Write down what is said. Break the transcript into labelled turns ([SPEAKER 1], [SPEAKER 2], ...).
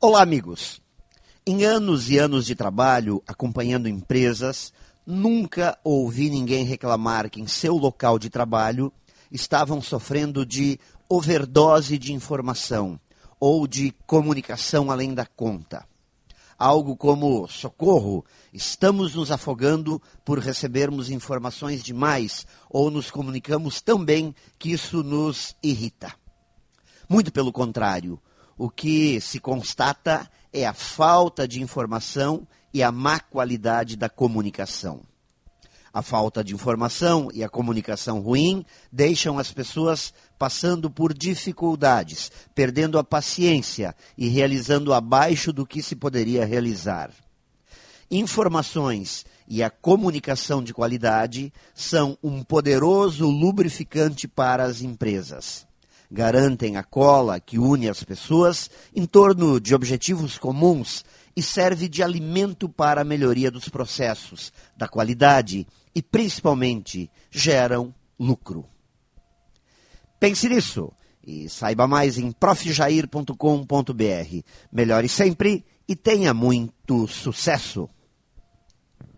[SPEAKER 1] Olá, amigos. Em anos e anos de trabalho acompanhando empresas, nunca ouvi ninguém reclamar que em seu local de trabalho estavam sofrendo de overdose de informação ou de comunicação além da conta. Algo como socorro, estamos nos afogando por recebermos informações demais ou nos comunicamos tão bem que isso nos irrita. Muito pelo contrário, o que se constata é a falta de informação e a má qualidade da comunicação. A falta de informação e a comunicação ruim deixam as pessoas passando por dificuldades, perdendo a paciência e realizando abaixo do que se poderia realizar. Informações e a comunicação de qualidade são um poderoso lubrificante para as empresas garantem a cola que une as pessoas em torno de objetivos comuns e serve de alimento para a melhoria dos processos, da qualidade e, principalmente, geram lucro. Pense nisso e saiba mais em profjair.com.br. Melhore sempre e tenha muito sucesso!